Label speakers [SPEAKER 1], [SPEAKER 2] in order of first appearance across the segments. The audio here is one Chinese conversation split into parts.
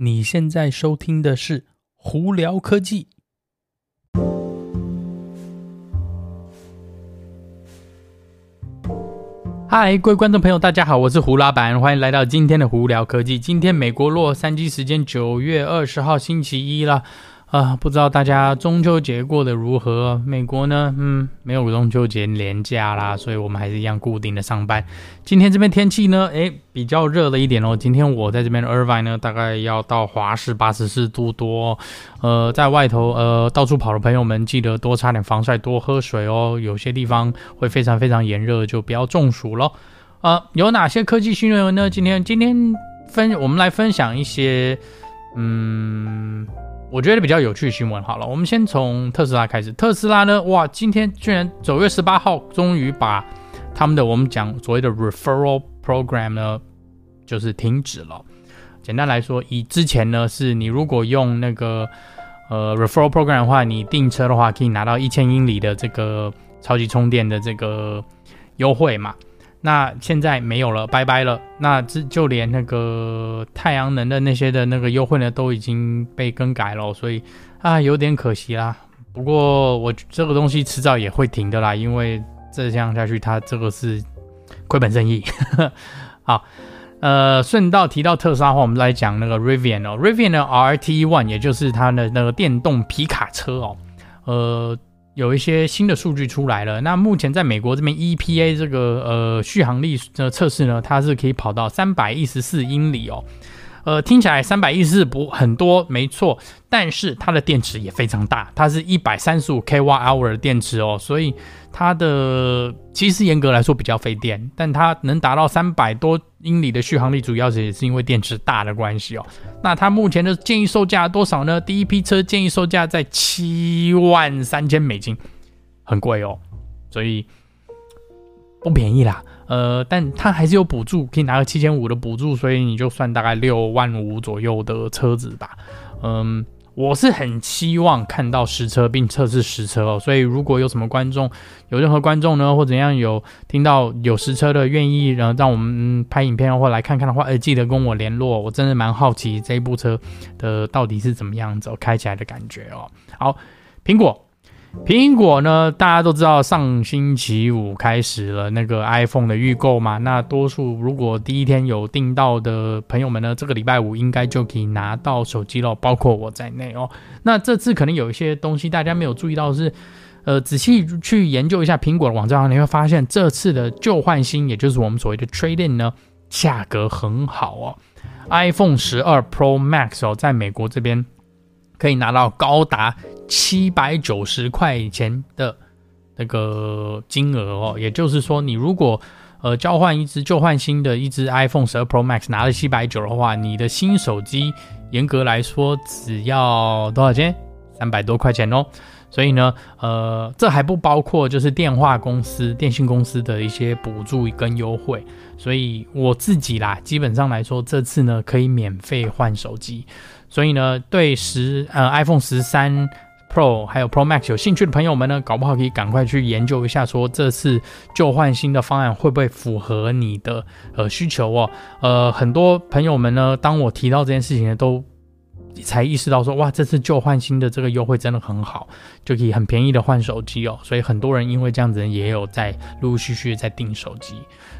[SPEAKER 1] 你现在收听的是胡聊科技。嗨，各位观众朋友，大家好，我是胡老板，欢迎来到今天的胡聊科技。今天美国洛杉矶时间九月二十号星期一了。啊，不知道大家中秋节过得如何？美国呢，嗯，没有中秋节连假啦，所以我们还是一样固定的上班。今天这边天气呢，诶，比较热了一点哦。今天我在这边的 Irvine 呢，大概要到华氏八十四度多。呃，在外头呃到处跑的朋友们，记得多擦点防晒，多喝水哦。有些地方会非常非常炎热，就不要中暑咯。啊、有哪些科技新闻呢？今天今天分我们来分享一些，嗯。我觉得比较有趣的新闻，好了，我们先从特斯拉开始。特斯拉呢，哇，今天居然九月十八号终于把他们的我们讲所谓的 referral program 呢，就是停止了。简单来说，以之前呢，是你如果用那个呃 referral program 的话，你订车的话可以拿到一千英里的这个超级充电的这个优惠嘛。那现在没有了，拜拜了。那这就连那个太阳能的那些的那个优惠呢，都已经被更改了，所以啊，有点可惜啦。不过我这个东西迟早也会停的啦，因为这样下去，它这个是亏本生意。好，呃，顺道提到特斯拉话，我们来讲那个 Rivian 哦，Rivian 的 RT One，也就是它的那个电动皮卡车哦，呃。有一些新的数据出来了。那目前在美国这边 EPA 这个呃续航力的测试呢，它是可以跑到三百一十四英里哦。呃，听起来三百一十四不很多，没错，但是它的电池也非常大，它是一百三十五 kWh 的电池哦，所以它的其实严格来说比较费电，但它能达到三百多英里的续航力，主要是也是因为电池大的关系哦。那它目前的建议售价多少呢？第一批车建议售价在七万三千美金，很贵哦，所以不便宜啦。呃，但它还是有补助，可以拿个七千五的补助，所以你就算大概六万五左右的车子吧。嗯，我是很希望看到实车并测试实车哦，所以如果有什么观众，有任何观众呢，或怎样有听到有实车的愿意，然后让我们拍影片或来看看的话，呃，记得跟我联络，我真的蛮好奇这一部车的到底是怎么样子，开起来的感觉哦。好，苹果。苹果呢，大家都知道，上星期五开始了那个 iPhone 的预购嘛。那多数如果第一天有订到的朋友们呢，这个礼拜五应该就可以拿到手机了，包括我在内哦。那这次可能有一些东西大家没有注意到是，呃，仔细去研究一下苹果的网站，你会发现这次的旧换新，也就是我们所谓的 Trading 呢，价格很好哦。iPhone 十二 Pro Max 哦，在美国这边可以拿到高达。七百九十块钱的那个金额哦，也就是说，你如果呃交换一只旧换新的一只 iPhone 十二 Pro Max 拿了七百九的话，你的新手机严格来说只要多少钱？三百多块钱哦。所以呢，呃，这还不包括就是电话公司、电信公司的一些补助跟优惠。所以我自己啦，基本上来说，这次呢可以免费换手机。所以呢，对十呃 iPhone 十三。Pro 还有 Pro Max 有兴趣的朋友们呢，搞不好可以赶快去研究一下，说这次旧换新的方案会不会符合你的呃需求哦？呃，很多朋友们呢，当我提到这件事情呢，都才意识到说，哇，这次旧换新的这个优惠真的很好，就可以很便宜的换手机哦。所以很多人因为这样子也有在陆陆续续在订手机，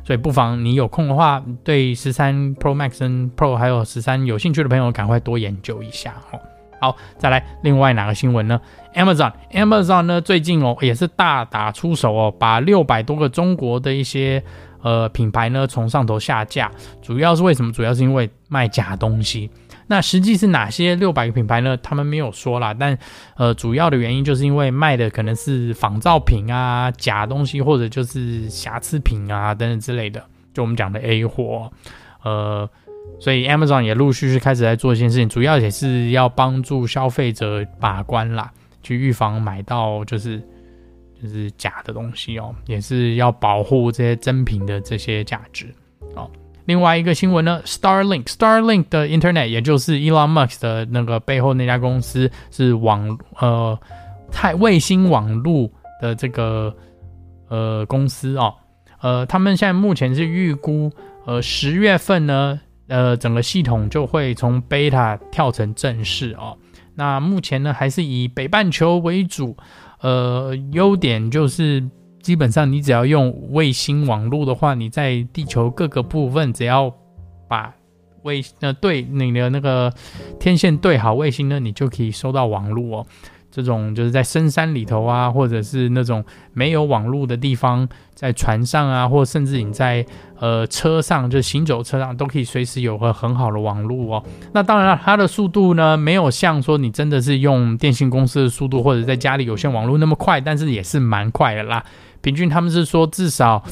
[SPEAKER 1] 所以不妨你有空的话，对十三 Pro Max 跟 Pro 还有十三有兴趣的朋友，赶快多研究一下哦。好，再来另外哪个新闻呢？Amazon，Amazon 呢最近哦也是大打出手哦，把六百多个中国的一些呃品牌呢从上头下架，主要是为什么？主要是因为卖假东西。那实际是哪些六百个品牌呢？他们没有说啦，但呃主要的原因就是因为卖的可能是仿造品啊、假东西，或者就是瑕疵品啊等等之类的，就我们讲的 A 货，呃。所以 Amazon 也陆续续开始在做一件事情，主要也是要帮助消费者把关啦，去预防买到就是就是假的东西哦，也是要保护这些真品的这些价值哦。另外一个新闻呢，Starlink，Starlink 的 Internet，也就是 Elon Musk 的那个背后那家公司是网呃太卫星网络的这个呃公司哦，呃他们现在目前是预估呃十月份呢。呃，整个系统就会从 beta 跳成正式哦。那目前呢，还是以北半球为主。呃，优点就是基本上你只要用卫星网络的话，你在地球各个部分，只要把卫呃对你的那个天线对好卫星呢，你就可以收到网络哦。这种就是在深山里头啊，或者是那种没有网络的地方，在船上啊，或甚至你在呃车上，就行走车上，都可以随时有个很好的网络哦。那当然了，它的速度呢，没有像说你真的是用电信公司的速度，或者在家里有线网络那么快，但是也是蛮快的啦。平均他们是说至少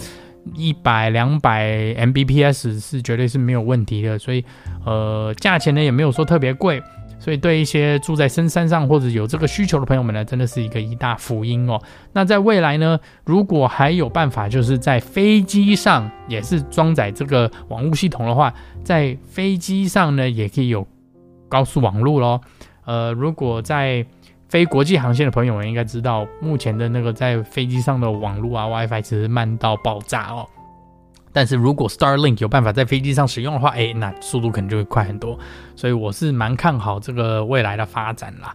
[SPEAKER 1] 一百两百 Mbps 是绝对是没有问题的，所以呃价钱呢也没有说特别贵。所以，对一些住在深山上或者有这个需求的朋友们呢，真的是一个一大福音哦。那在未来呢，如果还有办法，就是在飞机上也是装载这个网络系统的话，在飞机上呢也可以有高速网络咯。呃，如果在飞国际航线的朋友们应该知道，目前的那个在飞机上的网络啊，WiFi 其实慢到爆炸哦。但是如果 Starlink 有办法在飞机上使用的话，诶，那速度可能就会快很多。所以我是蛮看好这个未来的发展啦。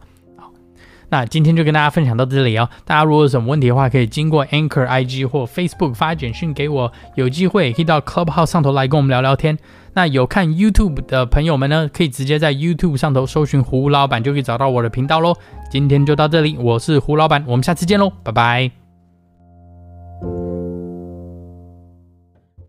[SPEAKER 1] 那今天就跟大家分享到这里哦。大家如果有什么问题的话，可以经过 Anchor IG 或 Facebook 发简讯给我。有机会可以到 Clubhouse 上头来跟我们聊聊天。那有看 YouTube 的朋友们呢，可以直接在 YouTube 上头搜寻胡老板，就可以找到我的频道喽。今天就到这里，我是胡老板，我们下次见喽，拜拜。